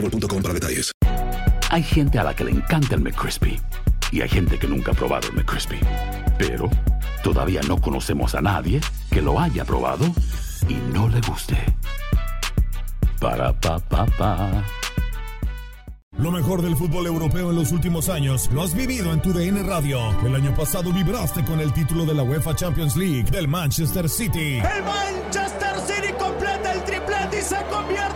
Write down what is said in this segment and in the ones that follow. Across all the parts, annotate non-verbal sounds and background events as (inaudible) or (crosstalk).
boostmobile.com para detalles. Hay gente a la que le encanta el McCrispy y hay gente que nunca ha probado el McCrispy. Pero todavía no conocemos a nadie que lo haya probado y no le guste. Para pa pa pa. Lo mejor del fútbol europeo en los últimos años lo has vivido en tu DN Radio. El año pasado vibraste con el título de la UEFA Champions League del Manchester City. El Manchester City completa el triplete y se convierte.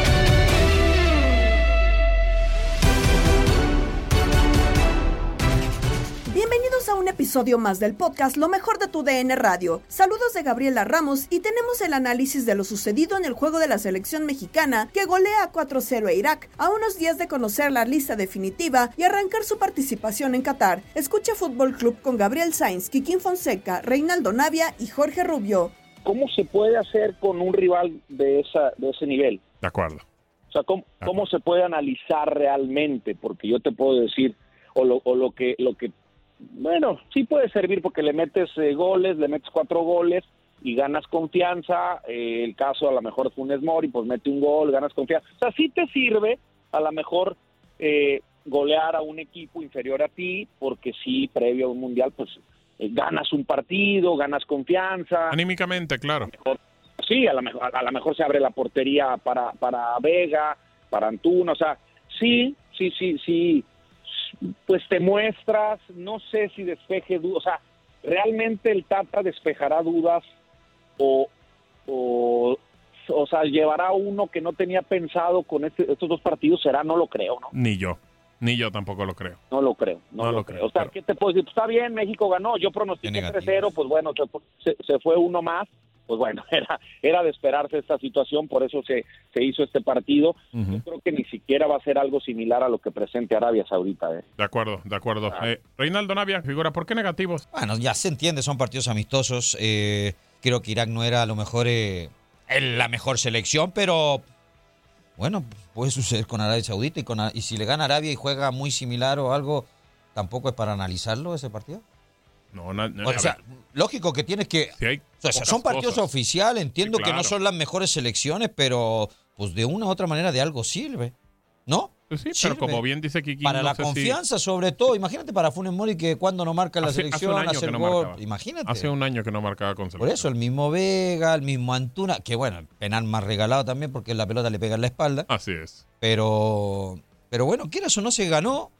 Episodio más del podcast Lo mejor de tu DN Radio. Saludos de Gabriela Ramos y tenemos el análisis de lo sucedido en el juego de la selección mexicana que golea 4-0 a Irak a unos días de conocer la lista definitiva y arrancar su participación en Qatar. Escucha Fútbol Club con Gabriel Sainz, Kikín Fonseca, Reinaldo Navia y Jorge Rubio. ¿Cómo se puede hacer con un rival de, esa, de ese nivel? De acuerdo. O sea, ¿cómo, cómo se puede analizar realmente? Porque yo te puedo decir, o lo, o lo que, lo que, bueno, sí puede servir porque le metes eh, goles, le metes cuatro goles y ganas confianza. Eh, el caso a lo mejor Funes Mori, pues mete un gol, ganas confianza. O sea, sí te sirve a lo mejor eh, golear a un equipo inferior a ti, porque sí, previo a un mundial, pues eh, ganas un partido, ganas confianza. Anímicamente, claro. Mejor- sí, a lo mejor, a lo mejor se abre la portería para, para Vega, para Antuna, o sea, sí, sí, sí, sí, pues te muestras, no sé si despeje dudas, o sea, realmente el Tata despejará dudas o, o, o sea, llevará uno que no tenía pensado con este- estos dos partidos, será, no lo creo, ¿no? Ni yo. Ni yo tampoco lo creo. No lo creo, no, No lo, creo. creo, O sea, pero- ¿qué te puedo decir? Pues está bien, México ganó, yo pronostiqué Qué 3-0, pues bueno, se, se fue uno más, pues bueno, (laughs) era, era de esperarse esta situación, por eso se, se hizo este partido. Yo creo que ni siquiera va a ser algo similar a lo que presente Arabia Saudita. ¿eh? De acuerdo, de acuerdo. Ah. Eh, Reinaldo Navia, figura, ¿por qué negativos? Bueno, ya se entiende, son partidos amistosos. eh, creo que Irak no era a lo mejor eh, el- la mejor selección, pero bueno, puede suceder con Arabia Saudita y, con, A- y si le gana Arabia y juega muy similar o algo, tampoco es para analizarlo ese partido. No, no, no, O sea, ver, lógico que tienes que... O sea, son partidos cosas. oficiales, entiendo Sí, que no son las mejores selecciones, pero pues de una u otra manera de algo sirve, ¿no? Pues sí, sirve. pero como bien dice Kiki, Para no la si- confianza, sobre todo. Imagínate para Funes Mori que cuando no marca la Hace- selección, hace el no gol. marcaba. Imagínate. Hace un año que no marcaba con Por selección. eso, el mismo Vega, el mismo Antuna, que bueno, el penal más regalado también porque la pelota le pega en la espalda. Así es. Pero, pero bueno, quieras o no se ganó.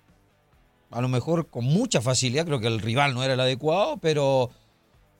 A lo mejor con mucha facilidad, creo que el rival no era el adecuado, pero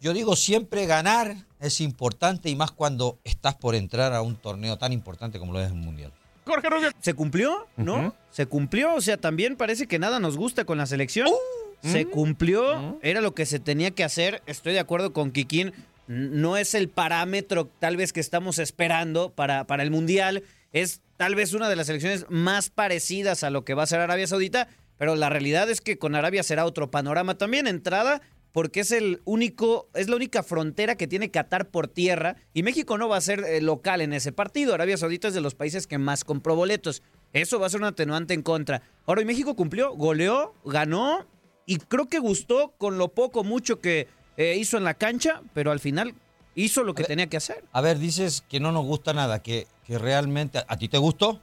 yo digo siempre ganar es importante y más cuando estás por entrar a un torneo tan importante como lo es el Mundial. Jorge Rubio. Se cumplió, ¿no? Se cumplió, o sea, también parece que nada nos gusta con la selección. Uh, Se Mm. cumplió, era lo que se tenía que hacer. Estoy de acuerdo con Kikín. No es el parámetro tal vez que estamos esperando para, para el Mundial. Es tal vez una de las selecciones más parecidas a lo que va a ser Arabia Saudita, pero la realidad es que con Arabia será otro panorama también. Entrada, porque es el único, es la única frontera que tiene Qatar por tierra y México no va a ser eh, local en ese partido. Arabia Saudita es de los países que más compró boletos. Eso va a ser un atenuante en contra. Ahora, y México cumplió, goleó, ganó y creo que gustó con lo poco, mucho que eh, hizo en la cancha, pero al final hizo lo que tenía que hacer. A ver, dices que no nos gusta nada, que, que realmente a, a ti te gustó.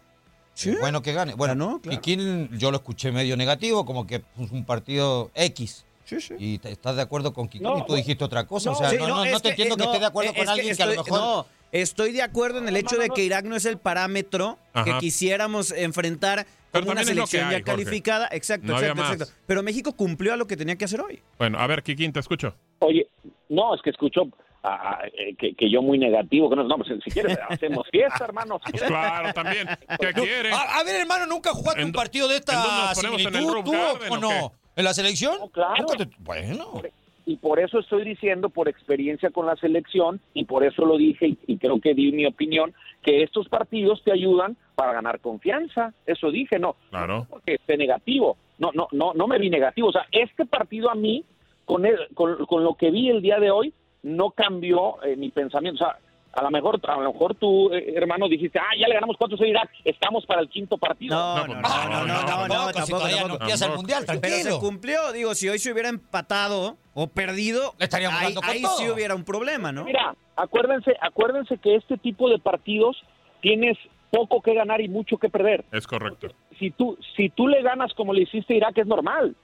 Sí. Eh, Bueno que gane. Bueno, Ganó, claro. Kikín yo lo escuché medio negativo, como que es un partido X. Sí, sí. Y te- estás de acuerdo con Kikín No, y tú dijiste otra cosa. o sea, Sí, no, no, no te entiendo que, no, esté de acuerdo con que alguien que a lo mejor. No, estoy de acuerdo en el No, hecho no, de no. que Irak no es el parámetro que quisiéramos enfrentar como una que selección hay, ya Jorge. calificada. Exacto, No exacto, exacto. Pero México cumplió a lo que tenía que hacer hoy. Bueno, a ver, Kikín, te escucho. Oye, no, es que escucho ah, eh, que, que yo muy negativo. Que no, no, pues si quieres, hacemos fiesta, hermano. Pues quieres. claro, también. ¿Qué quiere? A, a ver, hermano, ¿nunca jugaste ¿En un do- partido de esta en el similitud Roof tú Garden o o no? ¿En la selección? No, claro. Te- Bueno. Y por eso estoy diciendo, por experiencia con la selección, y por eso lo dije, y, y creo que di mi opinión, que estos partidos te ayudan para ganar confianza. Eso dije, no. Claro. No porque esté negativo. No, no, no, no me vi negativo. O sea, este partido a mí, con, el- con, con lo que vi el día de hoy, no cambió eh, mi pensamiento. O sea, a lo mejor, a lo mejor tú, eh, hermano, dijiste, ah, ya le ganamos cuatro a Irak, estamos para el quinto partido. No, No, no, pues, no, no, no, no, no, no, no, tampoco, si tampoco, no Pero se cumplió, digo, si hoy se hubiera empatado o perdido, estaríamos ahí, ahí todo. sí hubiera un problema, ¿no? Mira, acuérdense, acuérdense que este tipo de partidos tienes poco que ganar y mucho que perder. Es correcto. Si tú, si tú le ganas como le hiciste a Irak es normal,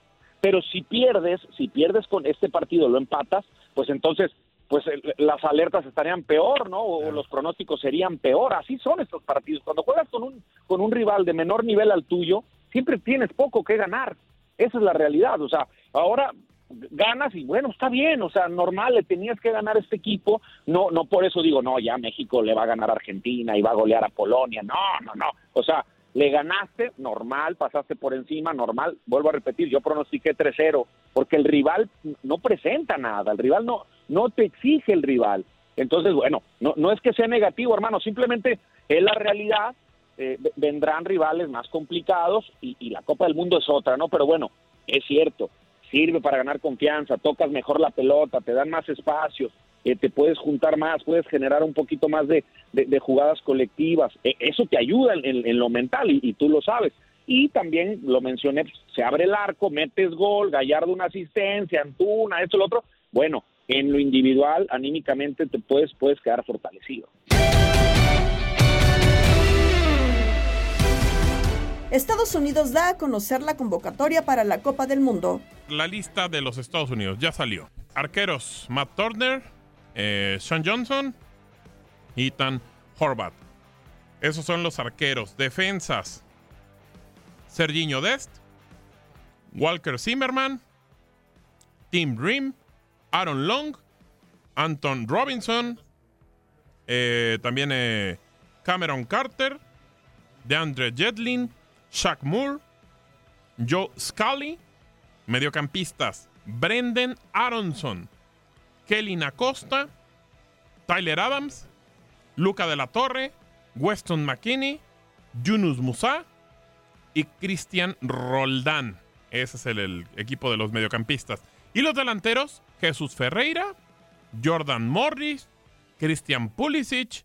pero si pierdes, si pierdes con este partido lo empatas, pues entonces pues el- las alertas estarían peor, ¿no? O los pronósticos serían peor. Así son estos partidos. Cuando juegas con un con un rival de menor nivel al tuyo, siempre tienes poco que ganar. Esa es la realidad. O sea, ahora ganas y bueno, está bien, o sea, normal, le tenías que ganar a este equipo, no no por eso digo, no, ya México le va a ganar a Argentina y va a golear a Polonia, no, no, no, o sea, le ganaste, normal, pasaste por encima, normal, vuelvo a repetir, yo pronostiqué 3-0, porque el rival no presenta nada, el rival no, no te exige el rival, entonces, bueno, no, no es que sea negativo, hermano, simplemente es la realidad, eh, vendrán rivales más complicados y, y la Copa del Mundo es otra, ¿no? Pero bueno, es cierto, sirve para ganar confianza, tocas mejor la pelota, te dan más espacios, eh, te puedes juntar más, puedes generar un poquito más de, de- de jugadas colectivas. Eh, eso te ayuda en, en- en lo mental y, y tú lo sabes. Y también lo mencioné, se abre el arco, metes gol, Gallardo una asistencia, Antuna, esto, lo otro. Bueno, en lo individual, anímicamente te puedes, puedes quedar fortalecido. Estados Unidos da a conocer la convocatoria para la Copa del Mundo. La lista de los Estados Unidos ya salió. Arqueros, Matt Turner, eh, Sean Johnson, Ethan Horvath. Esos son los arqueros. Defensas, Serginho Dest, Walker Zimmerman, Tim Rim, Aaron Long, Anton Robinson, eh, también eh, Cameron Carter, DeAndre Jetlin, Shaq Moore, Joe Scully, mediocampistas, Brendan Aronson, Kelly Acosta, Tyler Adams, Luca de la Torre, Weston McKinney, Yunus Musa y Cristian Roldán. Ese es el, equipo de los mediocampistas. Y los delanteros, Jesús Ferreira, Jordan Morris, Christian Pulisic,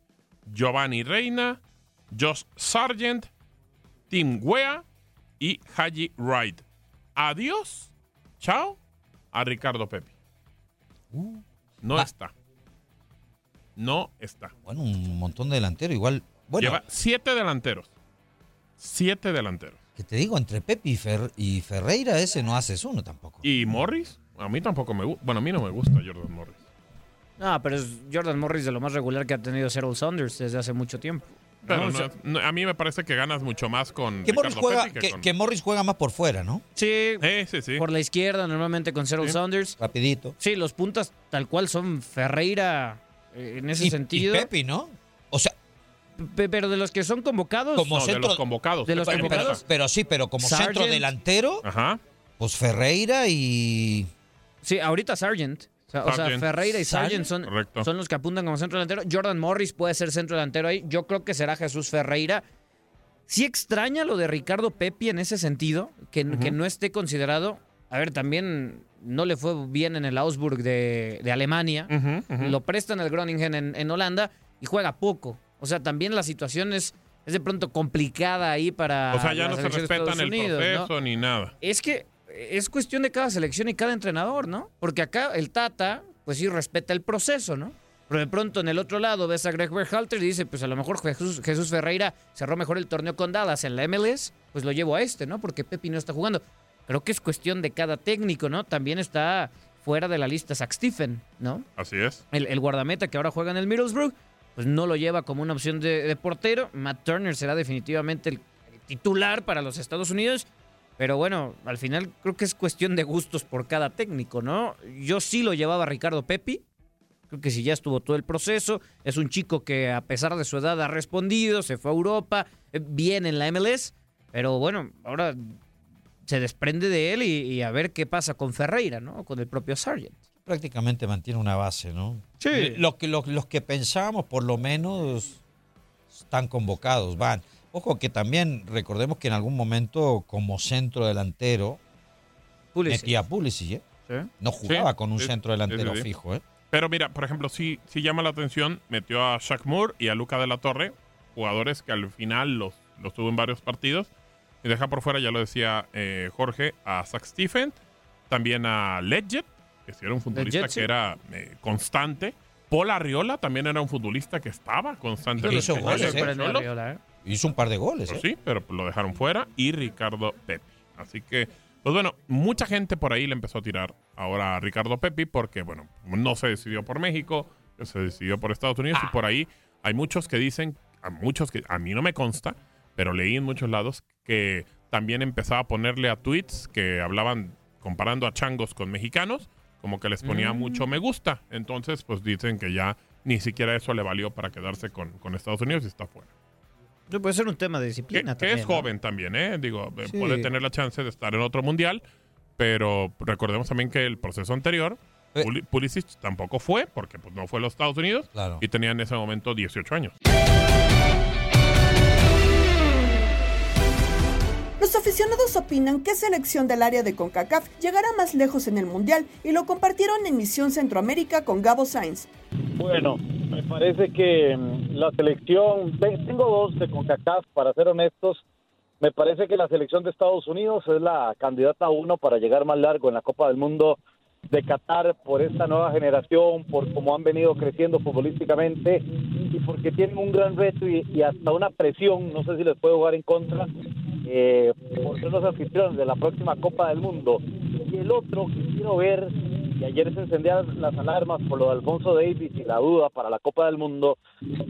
Giovanni Reina, Josh Sargent, Tim Wea y Haji Wright. Adiós, chao, a Ricardo Pepi. No está. No está. Bueno, un montón de delanteros. Igual, bueno, Lleva siete delanteros. Siete delanteros. que te digo, entre Pepe y, Fer- y Ferreira, ese no haces uno tampoco. ¿Y Morris? A mí tampoco me gusta. Bueno, a mí no me gusta Jordan Morris. No, pero es Jordan Morris de lo más regular que ha tenido Cyril Saunders desde hace mucho tiempo. Pero No, o no- sea, no, a mí me parece que ganas mucho más con Que Morris, juega, que, con- que Morris juega más por fuera, ¿no? sí, Eh, sí, sí. por la izquierda normalmente con Cyril Sí. Saunders. Rapidito. Sí, los puntas tal cual son Ferreira eh, en ese y, sentido. y Pepe, ¿no? O sea, Pe- Pero de los que son convocados, Como No, de centro- los convocados. de los pero, convocados. empieza. pero sí, pero como Sargent. centro delantero, Ajá. pues Ferreira y... sí, ahorita Sargent. O sea, o sea, Sargent. Ferreira y Sargent son, son los que apuntan como centro delantero. Jordan Morris puede ser centro delantero ahí. Yo creo que será Jesús Ferreira. sí extraña lo de Ricardo Pepi en ese sentido, que, que no esté considerado. A ver, también no le fue bien en el Augsburg de, de Alemania. Lo prestan al Groningen en, en Holanda y juega poco. O sea, también la situación es, es de pronto complicada ahí para. O sea, ya no se respetan el Unidos, ¿no? proceso ni nada. Es que es cuestión de cada selección y cada entrenador, ¿no? Porque acá el Tata, pues sí respeta el proceso, ¿no? Pero de pronto en el otro lado ves a Greg Berhalter y dice, pues a lo mejor Jesús, Jesús Ferreira cerró mejor el torneo con Dallas en la MLS, pues lo llevo a este, ¿no? Porque Pepi no está jugando. Creo que es cuestión de cada técnico, ¿no? También está fuera de la lista Zach Stephen, ¿no? Así es. El, el guardameta que ahora juega en el Middlesbrough, pues no lo lleva como una opción de, de portero. Matt Turner será definitivamente el titular para los Estados Unidos. Pero bueno, al final creo que es cuestión de gustos por cada técnico, ¿no? Yo sí lo llevaba a Ricardo Pepi. Creo que si ya estuvo todo el proceso, es un chico que a pesar de su edad ha respondido, se fue a Europa, eh, bien en la MLS, pero bueno, ahora se desprende de él y, y a ver qué pasa con Ferreira, ¿no? Con el propio Sargent. Prácticamente mantiene una base, ¿no? Sí. Lo que, lo- los que pensábamos, por lo menos, están convocados, van. Ojo que también recordemos que en algún momento, como centro delantero, Pulisic. metía a Pulisic, ¿eh? Sí. No jugaba Sí, con un sí, centro delantero sí, sí. fijo, ¿eh? Pero mira, por ejemplo, sí, sí llama la atención, metió a Shaq Moore y a Luca de la Torre, jugadores que al final los, los tuvo en varios partidos. Y deja por fuera, ya lo decía eh, Jorge, a Zach Stephen, también a Ledget, que sí era un futbolista Ledget, que era eh, constante. Paul Arriola también era un futbolista que estaba constante. Pero hizo goles, Cholos. ¿eh? Hizo un par de goles, Pues ¿eh? sí, pero lo dejaron fuera. Y Ricardo Pepi. Así que, pues bueno, mucha gente por ahí le empezó a tirar ahora a Ricardo Pepi porque, bueno, no se decidió por México, se decidió por Estados Unidos. Y por ahí hay muchos que dicen, a muchos que a mí no me consta, pero leí en muchos lados que también empezaba a ponerle a tweets que hablaban comparando a changos con mexicanos, como que les ponía Mm. mucho me gusta. Entonces, pues dicen que ya ni siquiera eso le valió para quedarse con, con Estados Unidos y está fuera. Puede ser un tema de Que, disciplina que también, es ¿no? joven también, ¿eh? Digo, eh, Sí. puede tener la chance de estar en otro mundial, pero recordemos también que el proceso anterior, Eh. Puli- Pulisic tampoco fue, porque pues, no fue a los Estados Unidos Claro. y tenía en ese momento 18 años. Los aficionados opinan que selección del área de CONCACAF llegará más lejos en el Mundial y lo compartieron en Misión Centroamérica con Gabo Sainz. Bueno, me parece que mm, la selección, te- tengo dos de CONCACAF, para ser honestos, me parece que la selección de Estados Unidos es la candidata uno para llegar más largo en la Copa del Mundo de Qatar por esta nueva generación, por cómo han venido creciendo futbolísticamente y porque tienen un gran reto y, y hasta una presión, no sé si les puede jugar en contra, eh, por ser los anfitriones de la próxima Copa del Mundo. Y el otro que quiero ver, y ayer se encendían las alarmas por lo de Alfonso Davis y la duda para la Copa del Mundo,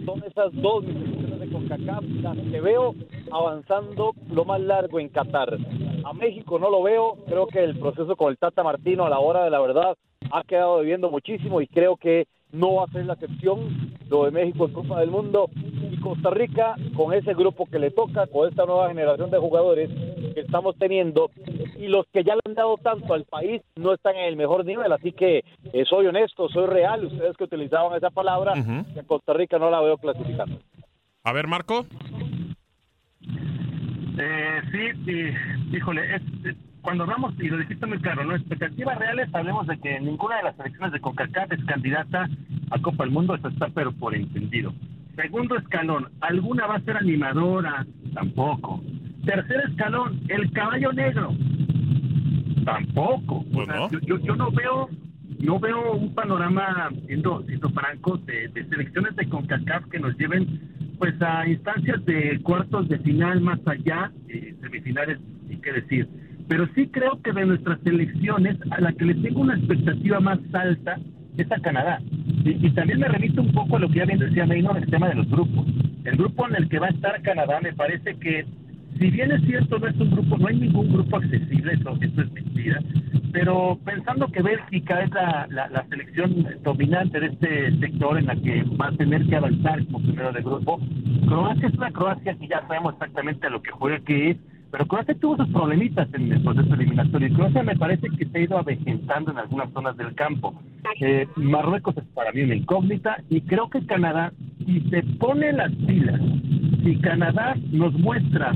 son esas dos selecciones de CONCACAF las que veo avanzando lo más largo en Qatar. A México no lo veo, creo que el proceso con el Tata Martino a la hora de la verdad ha quedado debiendo muchísimo y creo que no va a ser la excepción lo de México en Copa del Mundo y Costa Rica con ese grupo que le toca, con esta nueva generación de jugadores que estamos teniendo y los que ya le han dado tanto al país no están en el mejor nivel, así que eh, soy honesto, soy real, ustedes que utilizaban esa palabra, a Costa Rica no la veo clasificando. A ver, Marco. Eh, sí, sí, híjole, es, es- cuando hablamos, y lo dijiste muy claro, ¿no? Expectativas reales, hablemos de que ninguna de las selecciones de CONCACAF es candidata a Copa del Mundo, eso está pero por entendido. Segundo escalón, ¿alguna va a ser animadora? Tampoco. Tercer escalón, el caballo negro. Tampoco. Pues o sea, no. yo, yo, no veo no veo un panorama, siendo, siendo francos, de, de selecciones de CONCACAF que nos lleven pues a instancias de cuartos de final más allá, eh, semifinales, ni qué decir. Pero sí creo que de nuestras selecciones, a la que le tengo una expectativa más alta es a Canadá. Y, también me remito un poco a lo que ya bien decía Neino en el tema de los grupos. El grupo en el que va a estar Canadá me parece que si bien es cierto, no es un grupo, no hay ningún grupo accesible, eso, eso es mentira, pero pensando que Bélgica es la, la, la selección dominante de este sector en la que va a tener que avanzar como primero de grupo, Croacia es una Croacia que ya sabemos exactamente a lo que juega que es, pero Croacia tuvo sus problemitas en el proceso eliminatorio y Croacia me parece que se ha ido avejentando en algunas zonas del campo. Eh, Marruecos es para mí una incógnita y creo que Canadá, si se pone las pilas si Canadá nos muestra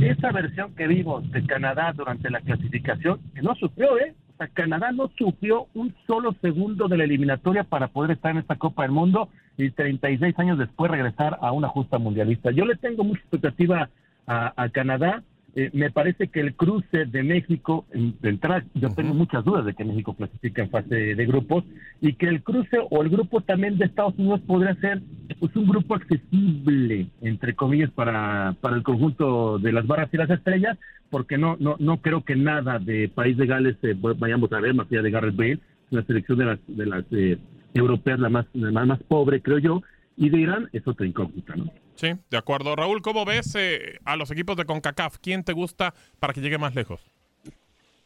esa versión que vimos de Canadá durante la clasificación, que no sufrió, ¿eh? O sea, Canadá no sufrió un solo segundo de la eliminatoria para poder estar en esta Copa del Mundo y 36 años después regresar a una justa mundialista. Yo le tengo mucha expectativa a Canadá eh, me parece que el cruce de México, de entrada, yo tengo muchas dudas de que México clasifique en fase de grupos y que el cruce o el grupo también de Estados Unidos podría ser pues un grupo accesible, entre comillas, para, para el conjunto de las barras y las estrellas, porque no no no creo que nada de País de Gales eh, vayamos a ver, más allá de Garrett Bale, la selección de las, de las eh, europeas la más, la más pobre, creo yo, y de Irán es otra incógnita, ¿no? Sí, de acuerdo. Raúl, ¿cómo ves eh, a los equipos de CONCACAF? ¿Quién te gusta para que llegue más lejos?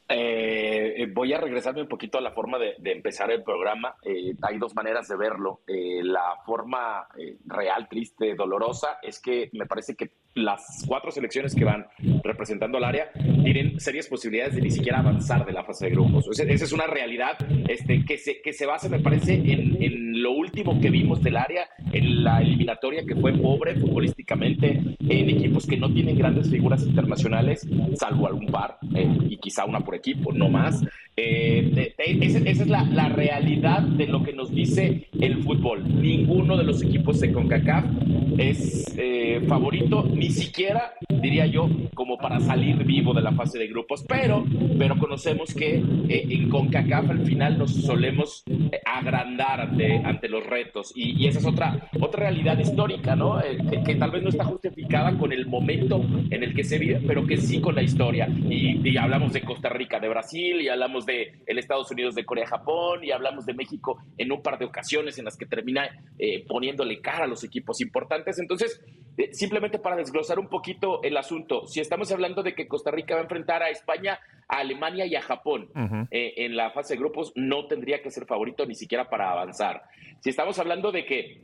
Eh, voy a regresarme un poquito a la forma de, empezar el programa. Eh, hay dos maneras de verlo. la forma real, triste, dolorosa, es que me parece que las cuatro selecciones que van representando al área tienen serias posibilidades de ni siquiera avanzar de la fase de grupos. esa es una realidad este, que, se, que se basa, me parece, en, lo último que vimos del área, en la eliminatoria que fue pobre futbolísticamente, en equipos que no tienen grandes figuras internacionales, salvo algún par, eh, y quizá una por equipo, no más. Eh, esa, es la, la, realidad de lo que nos dice el fútbol. Ninguno de los equipos de CONCACAF es eh, favorito, ni siquiera, diría yo, como para salir vivo de la fase de grupos, pero, pero conocemos que eh, en CONCACAF al final nos solemos agrandar ante, ante los retos y, y, esa es otra, otra realidad histórica, ¿no? Que, tal vez no está justificada con el momento en el que se vive, pero que sí con la historia. Y, y hablamos de Costa Rica, de Brasil, y hablamos de el Estados Unidos de Corea, Japón y hablamos de México en un par de ocasiones en las que termina eh, poniéndole cara a los equipos importantes. Entonces, eh, simplemente para desglosar un poquito el asunto, si estamos hablando de que Costa Rica va a enfrentar a España, a Alemania y a Japón eh, en la fase de grupos, no tendría que ser favorito ni siquiera para avanzar. Si estamos hablando de que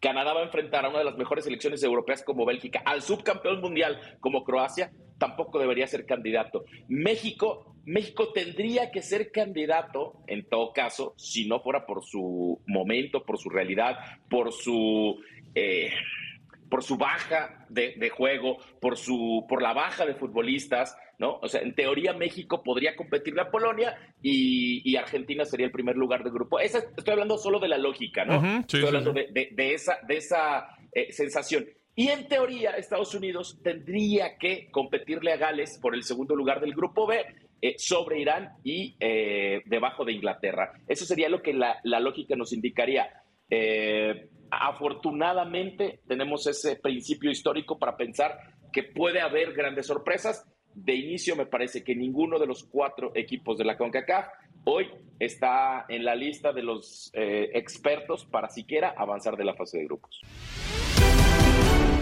Canadá va a enfrentar a una de las mejores selecciones europeas como Bélgica, al subcampeón mundial como Croacia, tampoco debería ser candidato. México, México tendría que ser candidato, en todo caso, si no fuera por su momento, por su realidad, por su eh, por su baja de, juego, por su, por la baja de futbolistas, ¿no? O sea, en teoría México podría competirle a Polonia y, Argentina sería el primer lugar de grupo. Esa, estoy hablando solo de la lógica, ¿no? estoy hablando De, esa, de esa eh, sensación. Y en teoría Estados Unidos tendría que competirle a Gales por el segundo lugar del grupo B eh, sobre Irán y eh, debajo de Inglaterra. Eso sería lo que la, lógica nos indicaría. afortunadamente tenemos ese principio histórico para pensar que puede haber grandes sorpresas de inicio me parece que ninguno de los cuatro equipos de la CONCACAF hoy está en la lista de los eh, expertos para siquiera avanzar de la fase de grupos.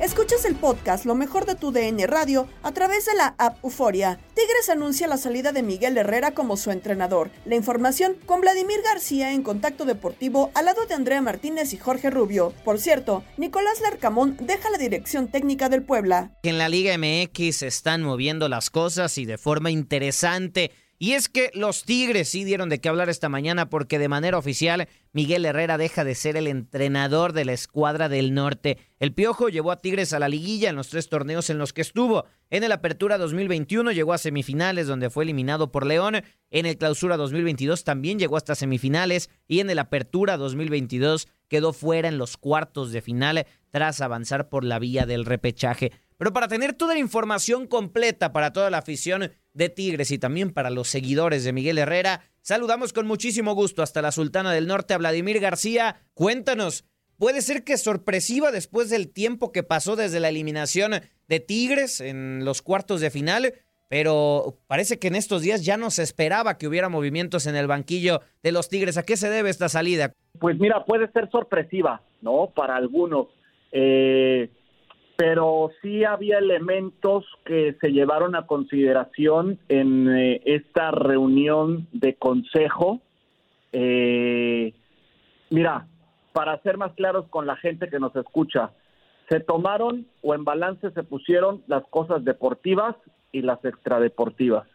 Escuchas el podcast Lo mejor de tu DN Radio a través de la app Euforia. Tigres anuncia la salida de Miguel Herrera como su entrenador. La información con Vladimir García en Contacto Deportivo al lado de Andrea Martínez y Jorge Rubio. Por cierto, Nicolás Larcamón deja la dirección técnica del Puebla. En la Liga MX se están moviendo las cosas y de forma interesante. Y es que los Tigres sí dieron de qué hablar esta mañana porque de manera oficial Miguel Herrera deja de ser el entrenador de la escuadra del norte. El Piojo llevó a Tigres a la liguilla en los tres torneos en los que estuvo. En el Apertura 2021 llegó a semifinales donde fue eliminado por León. En el Clausura 2022 también llegó hasta semifinales y en el Apertura 2022 quedó fuera en los cuartos de final tras avanzar por la vía del repechaje. Pero para tener toda la información completa para toda la afición de Tigres y también para los seguidores de Miguel Herrera, Saludamos con muchísimo gusto hasta la Sultana del Norte a Vladimir García. Cuéntanos, ¿puede ser que sorpresiva después del tiempo que pasó desde la eliminación de Tigres en los cuartos de final? Pero parece que en estos días ya no se esperaba que hubiera movimientos en el banquillo de los Tigres. ¿A qué se debe esta salida? Pues mira, puede ser sorpresiva, ¿no? Para algunos. Eh, pero sí había elementos que se llevaron a consideración en eh, esta reunión de consejo. Eh, mira, para ser más claros con la gente que nos escucha, se tomaron o en balance se pusieron las cosas deportivas y las extradeportivas.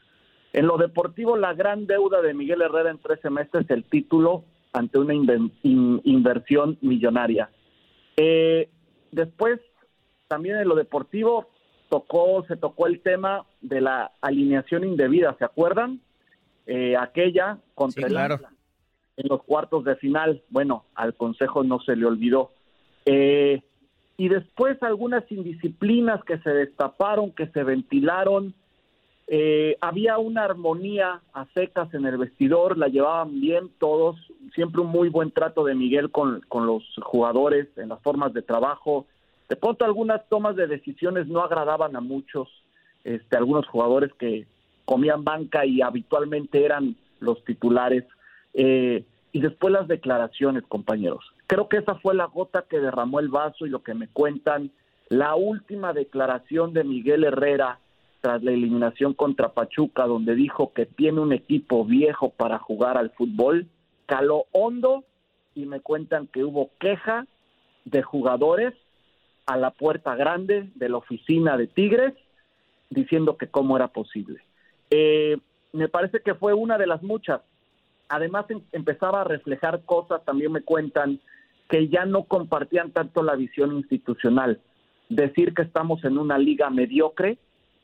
En lo deportivo, la gran deuda de Miguel Herrera en 13 meses es el título ante una inversión millonaria. Eh, después también en lo deportivo tocó, se tocó el tema de la alineación indebida, ¿se acuerdan? Eh, aquella contra el en los cuartos de final. Bueno, al Consejo no se le olvidó. Eh, y después algunas indisciplinas que se destaparon, que se ventilaron. Eh, había una armonía a secas en el vestidor, la llevaban bien todos, siempre un muy buen trato de Miguel con, con los jugadores en las formas de trabajo, de pronto algunas tomas de decisiones no agradaban a muchos, este, algunos jugadores que comían banca y habitualmente eran los titulares. Eh, y después las declaraciones, compañeros. Creo que esa fue la gota que derramó el vaso y lo que me cuentan. La última declaración de Miguel Herrera tras la eliminación contra Pachuca, donde dijo que tiene un equipo viejo para jugar al fútbol, caló hondo y me cuentan que hubo queja de jugadores a la puerta grande de la oficina de Tigres diciendo que cómo era posible. Eh, me parece que fue una de las muchas. Además em, empezaba a reflejar cosas, también me cuentan, que ya no compartían tanto la visión institucional. Decir que estamos en una liga mediocre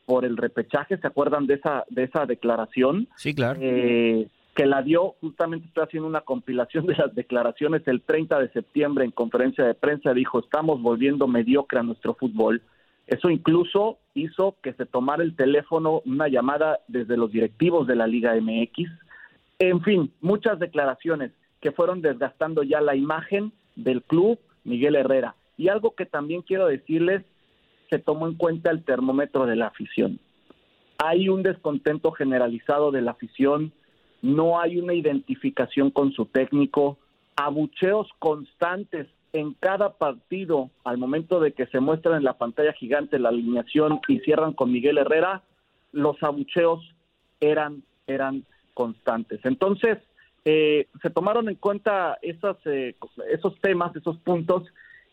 por el repechaje, ¿se acuerdan de esa, de esa declaración? Sí, claro. Eh, que la dio, justamente estoy haciendo una compilación de las declaraciones el 30 de septiembre en conferencia de prensa, dijo, estamos volviendo mediocre a nuestro fútbol. Eso incluso hizo que se tomara el teléfono, una llamada desde los directivos de la Liga MX. En fin, muchas declaraciones que fueron desgastando ya la imagen del club Miguel Herrera. Y algo que también quiero decirles, se tomó en cuenta el termómetro de la afición. Hay un descontento generalizado de la afición no hay una identificación con su técnico, abucheos constantes en cada partido al momento de que se muestra en la pantalla gigante la alineación y cierran con Miguel Herrera, los abucheos eran, eran constantes. Entonces, eh, se tomaron en cuenta esas, eh, esos temas, esos puntos,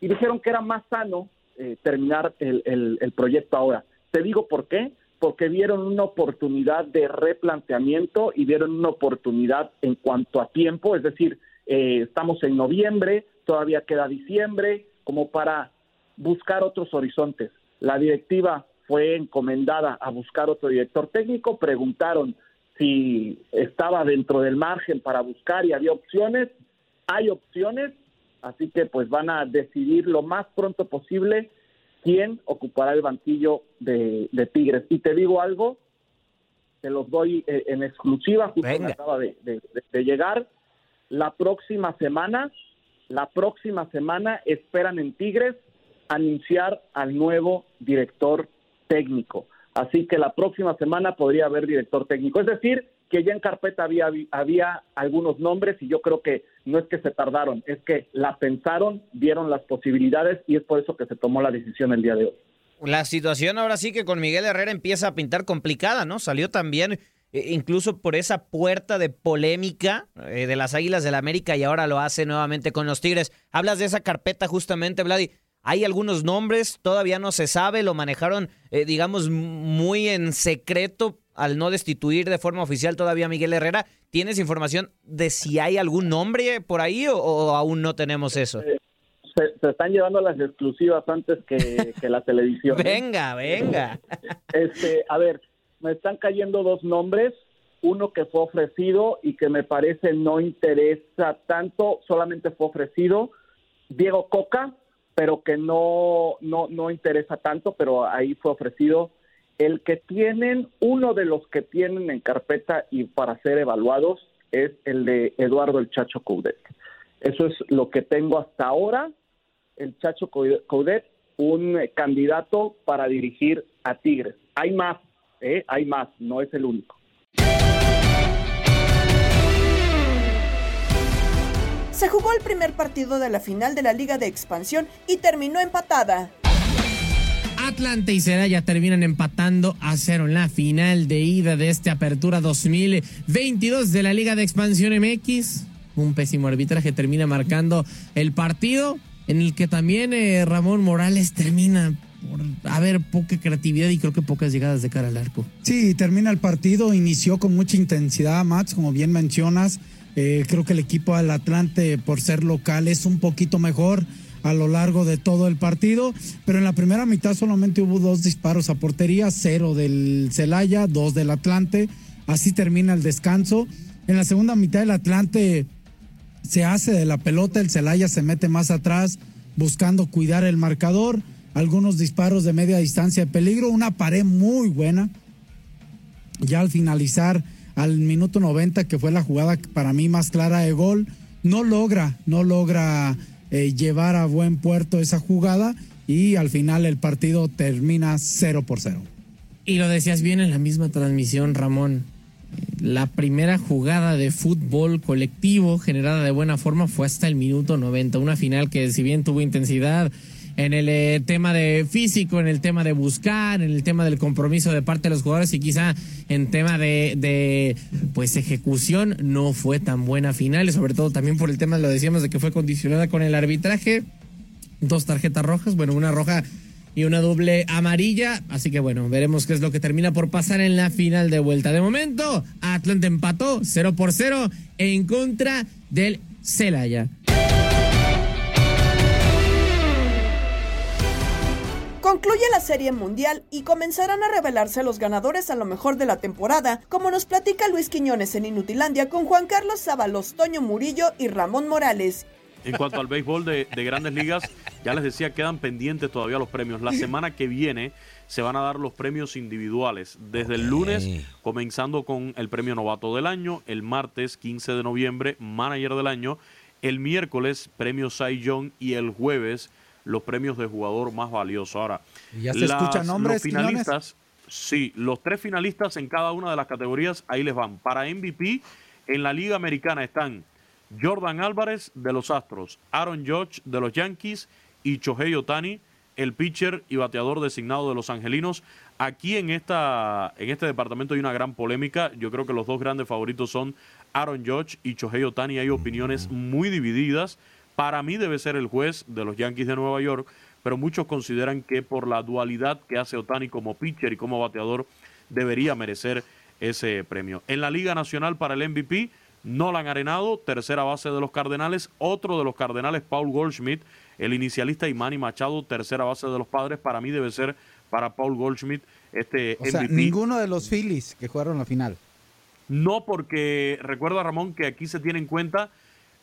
y dijeron que era más sano eh, terminar el, el proyecto ahora. Te digo por qué, porque vieron una oportunidad de replanteamiento y vieron una oportunidad en cuanto a tiempo, es decir, eh, estamos en noviembre, todavía queda diciembre, como para buscar otros horizontes. La directiva fue encomendada a buscar otro director técnico, preguntaron si estaba dentro del margen para buscar y había opciones, hay opciones, así que pues van a decidir lo más pronto posible quién ocupará el banquillo de, Tigres. Y te digo algo, te los doy eh, en exclusiva, justo me acaba de, llegar. La próxima semana, la próxima semana esperan en Tigres anunciar al nuevo director técnico. Así que la próxima semana podría haber director técnico. Es decir, que ya en carpeta había, había algunos nombres y yo creo que no es que se tardaron, es que la pensaron, vieron las posibilidades y es por eso que se tomó la decisión el día de hoy. La situación ahora sí que con Miguel Herrera empieza a pintar complicada, ¿no? Salió también eh, incluso por esa puerta de polémica eh, de las Águilas del la América y ahora lo hace nuevamente con los Tigres. Hablas de esa carpeta justamente, Vladi. Hay algunos nombres, todavía no se sabe, lo manejaron, eh, digamos, muy en secreto al no destituir de forma oficial todavía a Miguel Herrera. ¿Tienes información de si hay algún nombre por ahí o, aún no tenemos eso? Se, están llevando las exclusivas antes que, (laughs) la televisión. ¿eh? venga, venga. Este, a ver, me están cayendo dos nombres. Uno que fue ofrecido y que me parece no interesa tanto, solamente fue ofrecido. Diego Coca, pero que no, no, no interesa tanto, pero ahí fue ofrecido el que tienen, uno de los que tienen en carpeta y para ser evaluados es el de Eduardo el Chacho Coudet. Eso es lo que tengo hasta ahora. El Chacho Coudet, un candidato para dirigir a Tigres. Hay más, ¿eh? hay más, no es el único. Se jugó el primer partido de la final de la Liga de Expansión y terminó empatada. Atlante y Celaya terminan empatando a cero en la final de ida de esta apertura 2022 de la Liga de Expansión MX. Un pésimo arbitraje termina marcando el partido en el que también eh, Ramón Morales termina por haber poca creatividad y creo que pocas llegadas de cara al arco. Sí, termina el partido, inició con mucha intensidad, Max, como bien mencionas. Eh, creo que el equipo del Atlante, por ser local, es un poquito mejor a lo largo de todo el partido, pero en la primera mitad solamente hubo dos disparos a portería, cero del Celaya, dos del Atlante, así termina el descanso. En la segunda mitad el Atlante se hace de la pelota, el Celaya se mete más atrás buscando cuidar el marcador, algunos disparos de media distancia de peligro, una pared muy buena. Ya al finalizar al minuto 90, que fue la jugada para mí más clara de gol, no logra, no logra eh, llevar a buen puerto esa jugada y al final el partido termina 0 por 0. Y lo decías bien en la misma transmisión, Ramón. La primera jugada de fútbol colectivo generada de buena forma fue hasta el minuto 90. Una final que si bien tuvo intensidad, en el eh, tema de físico, en el tema de buscar, en el tema del compromiso de parte de los jugadores y quizá en tema de, pues ejecución no fue tan buena final sobre todo también por el tema, lo decíamos, de que fue condicionada con el arbitraje. Dos tarjetas rojas, bueno, una roja y una doble amarilla. Así que bueno, veremos qué es lo que termina por pasar en la final de vuelta. De momento, Atlante empató 0 por 0 en contra del Celaya. Concluye la Serie Mundial y comenzarán a revelarse los ganadores a lo mejor de la temporada, como nos platica Luis Quiñones en Inutilandia con Juan Carlos Sábalos, Toño Murillo y Ramón Morales. En cuanto al béisbol de, grandes ligas, ya les decía, quedan pendientes todavía los premios. La semana que viene se van a dar los premios individuales. Desde el lunes, comenzando con el premio novato del año, el martes 15 de noviembre, manager del año, el miércoles, premio Cy Young y el jueves, los premios de jugador más valioso. Ahora, ¿ya se escuchan nombres? Los finalistas, sí, los tres finalistas en cada una de las categorías, ahí les van. Para MVP, en la Liga Americana están Jordan Álvarez de los Astros, Aaron Judge de los Yankees y Chohei Otani, el pitcher y bateador designado de los Angelinos. Aquí en, esta, en este departamento hay una gran polémica. Yo creo que los dos grandes favoritos son Aaron Judge y Chohei Otani. Hay opiniones muy divididas. Para mí debe ser el juez de los Yankees de Nueva York, pero muchos consideran que por la dualidad que hace Otani como pitcher y como bateador, debería merecer ese premio. En la Liga Nacional para el MVP, Nolan Arenado, tercera base de los Cardenales, otro de los Cardenales, Paul Goldschmidt, el inicialista y Manny Machado, tercera base de los Padres, para mí debe ser para Paul Goldschmidt este o Sea, ninguno de los Phillies que jugaron la final. No, porque recuerda Ramón que aquí se tiene en cuenta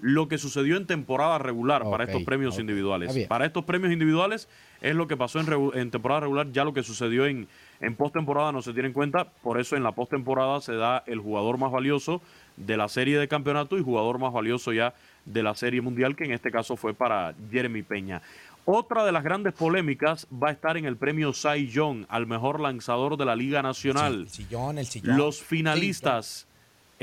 lo que sucedió en temporada regular para estos premios individuales. Para estos premios individuales es lo que pasó en, temporada regular, ya lo que sucedió en, en postemporada no se tiene en cuenta, por eso en la postemporada se da el jugador más valioso de la serie de campeonato y jugador más valioso ya de la serie mundial, que en este caso fue para Jeremy Peña. Otra de las grandes polémicas va a estar en el premio Cy Young al mejor lanzador de la Liga Nacional. Los finalistas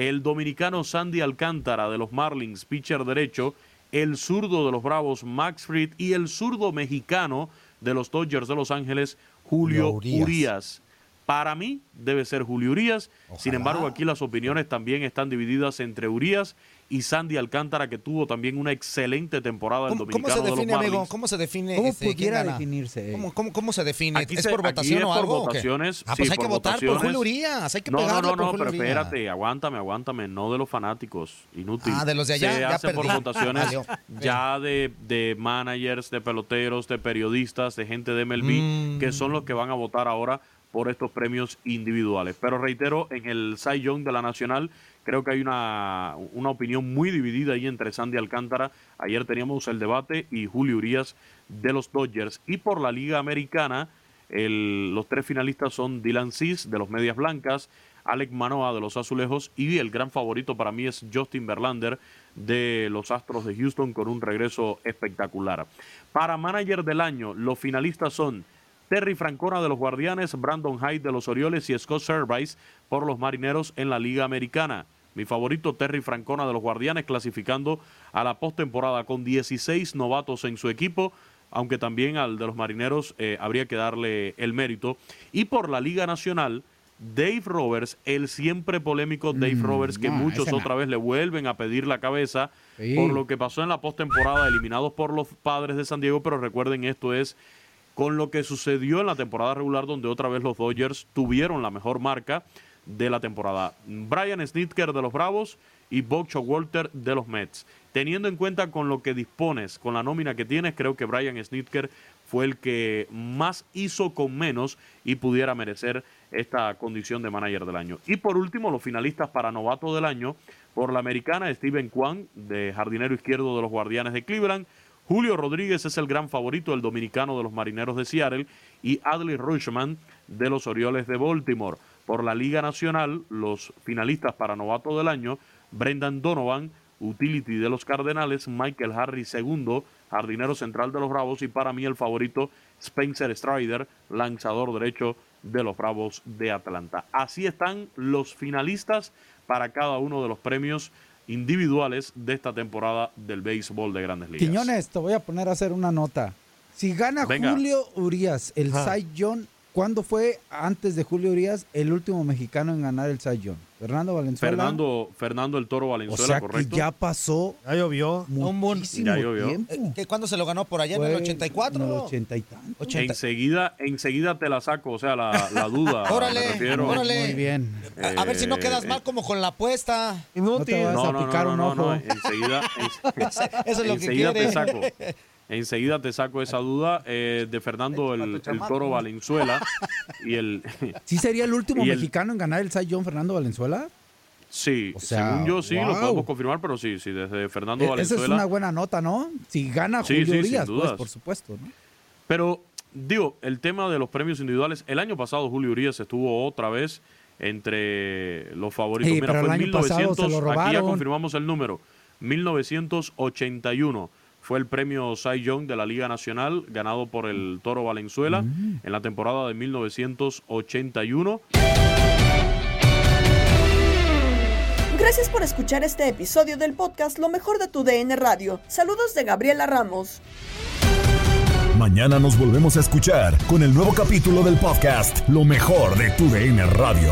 el dominicano Sandy Alcántara de los Marlins, pitcher derecho, el zurdo de los Bravos, Max Fried, y el zurdo mexicano de los Dodgers de Los Ángeles, Julio Urias. Para mí debe ser Julio Urias. Sin embargo, aquí las opiniones también están divididas entre Urias y Sandy Alcántara, que tuvo también una excelente temporada en Dominicano ¿Cómo se define, de los amigo? ¿Cómo se define? ¿Cómo este, pudiera definirse? ¿Cómo, cómo, se define? Aquí ¿Es se, por votación es o algo? Por votaciones, ah, pues sí, hay que por votar votaciones. por Julio Urias. Hay que no, pegarle no, no, por no, pero espérate, aguántame, aguántame. No de los fanáticos, inútil. Ah, de los de allá, Se ya hace por perdí. votaciones Valió. ya de, de managers, de peloteros, de periodistas, de gente de MLB, Mm. que son los que van a votar ahora por estos premios individuales. Pero reitero, en el Cy Young de la Nacional, creo que hay una, una opinión muy dividida ahí entre Sandy Alcántara. Ayer teníamos el debate y Julio Urias de los Dodgers. Y por la Liga Americana, los tres finalistas son Dylan Cis de los Medias Blancas, Alec Manoa de los Azulejos y el gran favorito para mí es Justin Verlander de los Astros de Houston con un regreso espectacular. Para manager del año, los finalistas son Terry Francona de los Guardianes, Brandon Hyde de los Orioles y Scott Service por los Marineros en la Liga Americana. Mi favorito, Terry Francona de los Guardianes, clasificando a la postemporada con 16 novatos en su equipo, aunque también al de los Marineros eh, habría que darle el mérito. Y por la Liga Nacional, Dave Roberts, el siempre polémico Dave Mm, Roberts, que no, muchos no. otra vez le vuelven a pedir la cabeza Sí. por lo que pasó en la postemporada, eliminados por los padres de San Diego, pero recuerden, esto es con lo que sucedió en la temporada regular, donde otra vez los Dodgers tuvieron la mejor marca de la temporada. Brian Snitker de los Bravos y Bob Walter de los Mets. Teniendo en cuenta con lo que dispones, con la nómina que tienes, creo que Brian Snitker fue el que más hizo con menos y pudiera merecer esta condición de manager del año. Y por último, los finalistas para novato del año, por la americana, Steven Kwan, de jardinero izquierdo de los Guardianes de Cleveland, Julio Rodríguez es el gran favorito, el dominicano de los Marineros de Seattle, y Adley Rutschman de los Orioles de Baltimore. Por la Liga Nacional, los finalistas para novato del año, Brendan Donovan, utility de los Cardenales, Michael Harris segundo, jardinero central de los Bravos, y para mí el favorito, Spencer Strider, lanzador derecho de los Bravos de Atlanta. Así están los finalistas para cada uno de los premios individuales de esta temporada del béisbol de grandes ligas. Quiñones, te voy a poner a hacer una nota. Si gana Venga. Julio Urias el. Cy Young, ¿cuándo fue antes de Julio Urias el último mexicano en ganar el Cy Young? Fernando Valenzuela. Fernando, Fernando el Toro o Valenzuela, sea correcto. que ya pasó. Ya llovió. Muchísimo Ya llovió. tiempo. Eh, ¿que ¿Cuándo se lo ganó por allá? ¿En el Fue 84? En el 80 y tanto. Enseguida, enseguida te la saco, o sea, la, la duda. Órale, me refiero. órale. Muy bien. A, a ver si no quedas Eh, mal como con la apuesta. No te vas No, a no, picar no, un no, no, ojo. enseguida, (laughs) Eso es lo que enseguida quiere. te saco. Enseguida te saco esa duda eh, de Fernando el, el Toro Valenzuela (laughs) y el (laughs) ¿Sí sería el último el- mexicano en ganar el Young, Fernando Valenzuela? sí, sea, según yo sí lo podemos confirmar, pero sí, sí desde Fernando E- Esa es Valenzuela. una buena nota, ¿no? Si gana Sí, Julio sí, sin Urias, pues, dudas. por supuesto, ¿no? Pero digo, el tema de los premios individuales, el año pasado Julio Urias estuvo otra vez entre los favoritos. Sí, Mira, pero fue el en año pasado se 1900, lo aquí ya confirmamos el número, 1981 fue el premio Cy Young de la Liga Nacional, ganado por el Toro Valenzuela Mm. en la temporada de 1981. Gracias por escuchar este episodio del podcast Lo mejor de tu DN Radio. Saludos de Gabriela Ramos. Mañana nos volvemos a escuchar con el nuevo capítulo del podcast Lo mejor de tu DN Radio.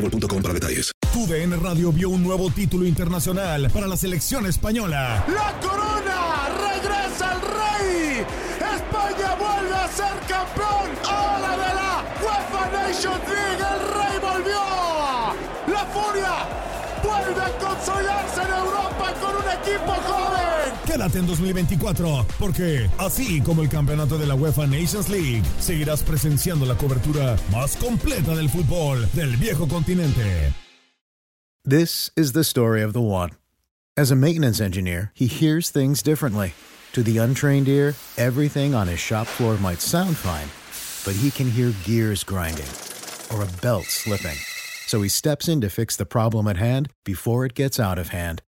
boostmobile.com para detalles. Tu DN Radio vio un nuevo título internacional para la selección española. ¡La corona! ¡Regresa el rey! ¡España vuelve a ser campeón! ¡Ahora de la UEFA Nations League! ¡El rey volvió! ¡La furia! ¡Vuelve a consolidarse en Europa con un equipo joven! Quédate en 2024, porque así como el campeonato de la UEFA Nations League, seguirás presenciando la cobertura más completa del fútbol del viejo continente. This is the story of the one. As a maintenance engineer, he hears things differently. To the untrained ear, everything on his shop floor might sound fine, but he can hear gears grinding or a belt slipping. So he steps in to fix the problem at hand before it gets out of hand.